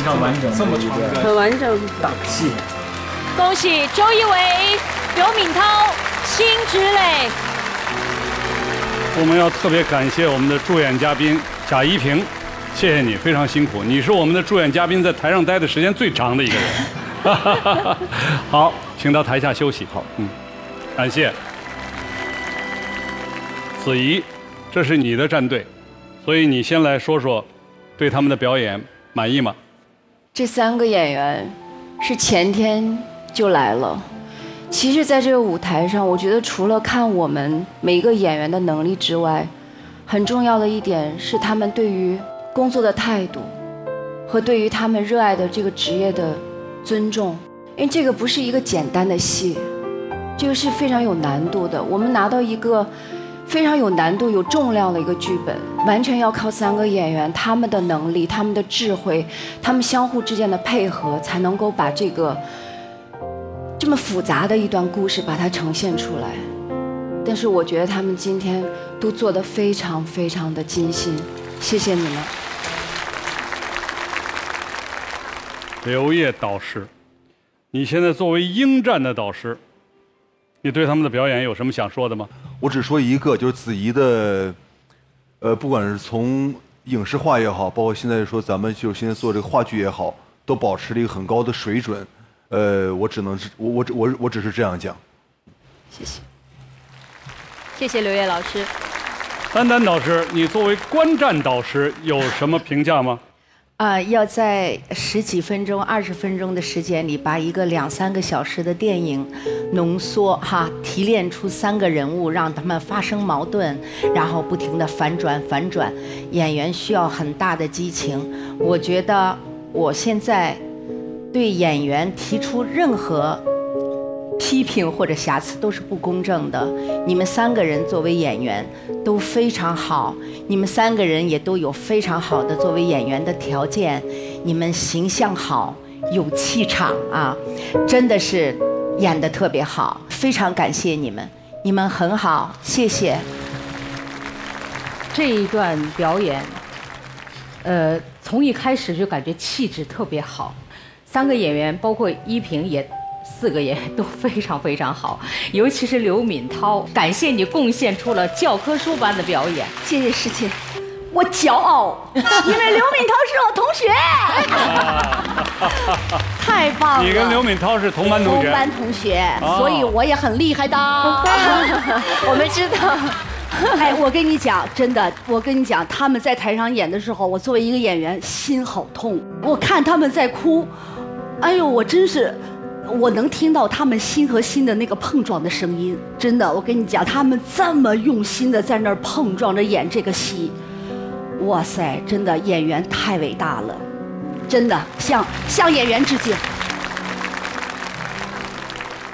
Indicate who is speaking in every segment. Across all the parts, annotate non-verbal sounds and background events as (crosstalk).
Speaker 1: 非常完整，
Speaker 2: 这么长的
Speaker 3: 很完整。
Speaker 1: 大戏。
Speaker 4: 恭喜周一围、刘敏涛、辛芷蕾。
Speaker 5: 我们要特别感谢我们的助演嘉宾贾一平，谢谢你，非常辛苦，你是我们的助演嘉宾在台上待的时间最长的一个人。(laughs) 好，请到台下休息。好，嗯，感谢。子怡，这是你的战队，所以你先来说说，对他们的表演满意吗？
Speaker 3: 这三个演员是前天就来了。其实，在这个舞台上，我觉得除了看我们每一个演员的能力之外，很重要的一点是他们对于工作的态度，和对于他们热爱的这个职业的尊重。因为这个不是一个简单的戏，这个是非常有难度的。我们拿到一个。非常有难度、有重量的一个剧本，完全要靠三个演员他们的能力、他们的智慧、他们相互之间的配合，才能够把这个这么复杂的一段故事把它呈现出来。但是我觉得他们今天都做得非常非常的精心，谢谢你们。
Speaker 5: 刘烨导师，你现在作为英战的导师，你对他们的表演有什么想说的吗？
Speaker 6: 我只说一个，就是子怡的，呃，不管是从影视化也好，包括现在说咱们就现在做这个话剧也好，都保持了一个很高的水准。呃，我只能是我我我我只是这样讲。
Speaker 3: 谢谢。
Speaker 4: 谢谢刘烨老师。
Speaker 5: 丹丹导师，你作为观战导师有什么评价吗？
Speaker 7: 啊，要在十几分钟、二十分钟的时间里，把一个两三个小时的电影浓缩哈，提炼出三个人物，让他们发生矛盾，然后不停的反转反转，演员需要很大的激情。我觉得我现在对演员提出任何。批评或者瑕疵都是不公正的。你们三个人作为演员都非常好，你们三个人也都有非常好的作为演员的条件。你们形象好，有气场啊，真的是演得特别好，非常感谢你们，你们很好，谢谢。
Speaker 8: 这一段表演，呃，从一开始就感觉气质特别好，三个演员包括依萍也。四个也都非常非常好，(laughs) 尤其是刘敏涛，感谢你贡献出了教科书般的表演。
Speaker 7: 谢谢师姐，我骄傲，(laughs) 因为刘敏涛是我同学。(laughs) 太棒了！
Speaker 5: 你跟刘敏涛是同班同学。
Speaker 7: 同班同学，所以我也很厉害的。
Speaker 3: 我们知道。
Speaker 7: 哎，我跟你讲，真的，我跟你讲，他们在台上演的时候，我作为一个演员，心好痛。我看他们在哭，哎呦，我真是。我能听到他们心和心的那个碰撞的声音，真的，我跟你讲，他们这么用心的在那儿碰撞着演这个戏，哇塞，真的演员太伟大了，真的向向演员致敬。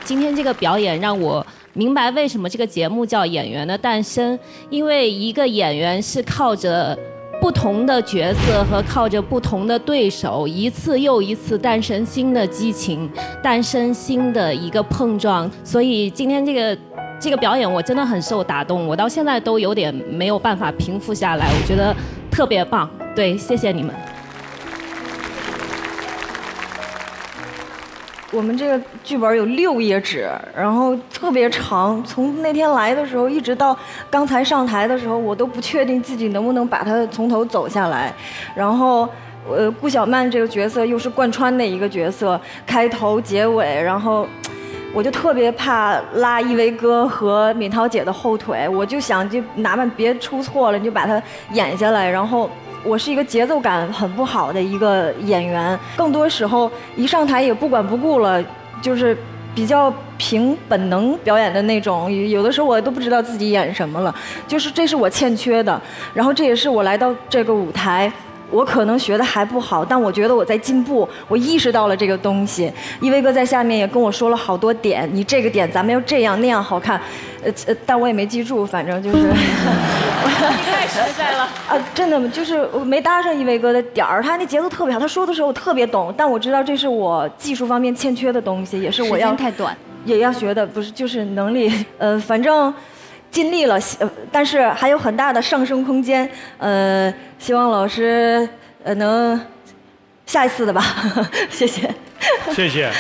Speaker 4: 今天这个表演让我明白为什么这个节目叫《演员的诞生》，因为一个演员是靠着。不同的角色和靠着不同的对手，一次又一次诞生新的激情，诞生新的一个碰撞。所以今天这个这个表演，我真的很受打动，我到现在都有点没有办法平复下来。我觉得特别棒，对，谢谢你们。
Speaker 9: 我们这个剧本有六页纸，然后特别长。从那天来的时候，一直到刚才上台的时候，我都不确定自己能不能把它从头走下来。然后，呃，顾小曼这个角色又是贯穿的一个角色，开头、结尾，然后我就特别怕拉一维哥和敏涛姐的后腿，我就想就哪怕别出错了，你就把它 (laughs) 演下来，然后。我是一个节奏感很不好的一个演员，更多时候一上台也不管不顾了，就是比较凭本能表演的那种。有的时候我都不知道自己演什么了，就是这是我欠缺的。然后这也是我来到这个舞台。我可能学的还不好，但我觉得我在进步。我意识到了这个东西。一威哥在下面也跟我说了好多点，你这个点咱们要这样那样好看，呃呃，但我也没记住，反正就是。
Speaker 4: 你太实在了 (laughs) 啊！
Speaker 9: 真的就是我没搭上一威哥的点儿，他那节奏特别好，他说的时候我特别懂，但我知道这是我技术方面欠缺的东西，也是我要
Speaker 7: 太短，
Speaker 9: 也要学的，不是就是能力，呃，反正。尽力了，但是还有很大的上升空间。呃，希望老师呃能下一次的吧，(laughs) 谢谢。
Speaker 5: 谢谢。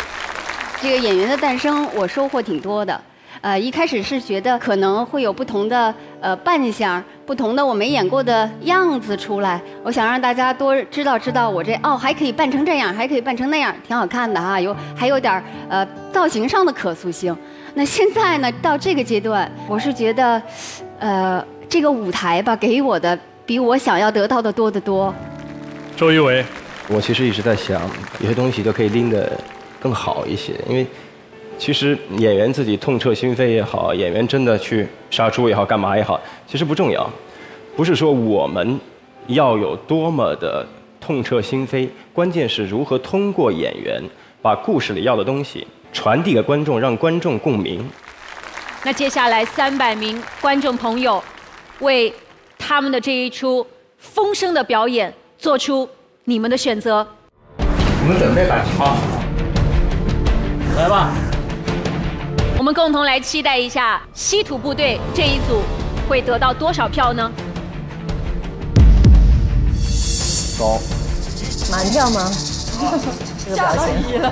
Speaker 5: (laughs)
Speaker 1: 这个演员的诞生，我收获挺多的。呃，一开始是觉得可能会有不同的呃扮相，不同的我没演过的样子出来。我想让大家多知道知道我这哦，还可以扮成这样，还可以扮成那样，挺好看的哈。有还有点儿呃造型上的可塑性。那现在呢，到这个阶段，我是觉得，呃，这个舞台吧，给我的比我想要得到的多得多。
Speaker 5: 周一围，
Speaker 2: 我其实一直在想，有些东西都可以拎得更好一些，因为其实演员自己痛彻心扉也好，演员真的去杀猪也好，干嘛也好，其实不重要，不是说我们要有多么的痛彻心扉，关键是如何通过演员把故事里要的东西传递给观众，让观众共鸣。
Speaker 10: 那接下来三百名观众朋友为他们的这一出风声的表演做出你们的选择。
Speaker 11: 我们准备摆好，来吧。
Speaker 10: 我们共同来期待一下稀土部队这一组会得到多少票呢？
Speaker 6: 高，
Speaker 9: 满票吗？这个表情。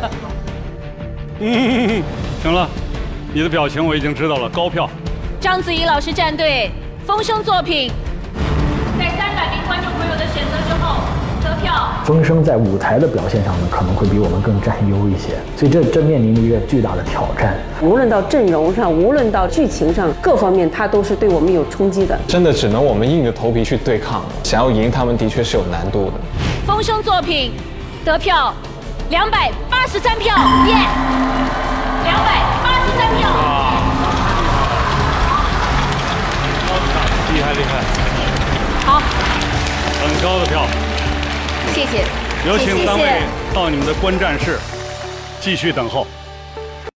Speaker 5: 嗯，行了，你的表情我已经知道了，高票。
Speaker 10: 章子怡老师战队风声作品，在三百名观众朋友的选择之后得票。
Speaker 12: 风声在舞台的表现上呢，可能会比我们更占优一些，所以这这面临着一个巨大的挑战。
Speaker 13: 无论到阵容上，无论到剧情上，各方面它都是对我们有冲击的。
Speaker 11: 真的只能我们硬着头皮去对抗，想要赢他们的确是有难度的。
Speaker 10: 风声作品得票两百八十三票，耶！两百八十三票。
Speaker 5: 厉害厉害，
Speaker 10: 好，
Speaker 5: 很高的票。
Speaker 1: 谢谢。
Speaker 5: 有请三位到你们的观战室，继续等候。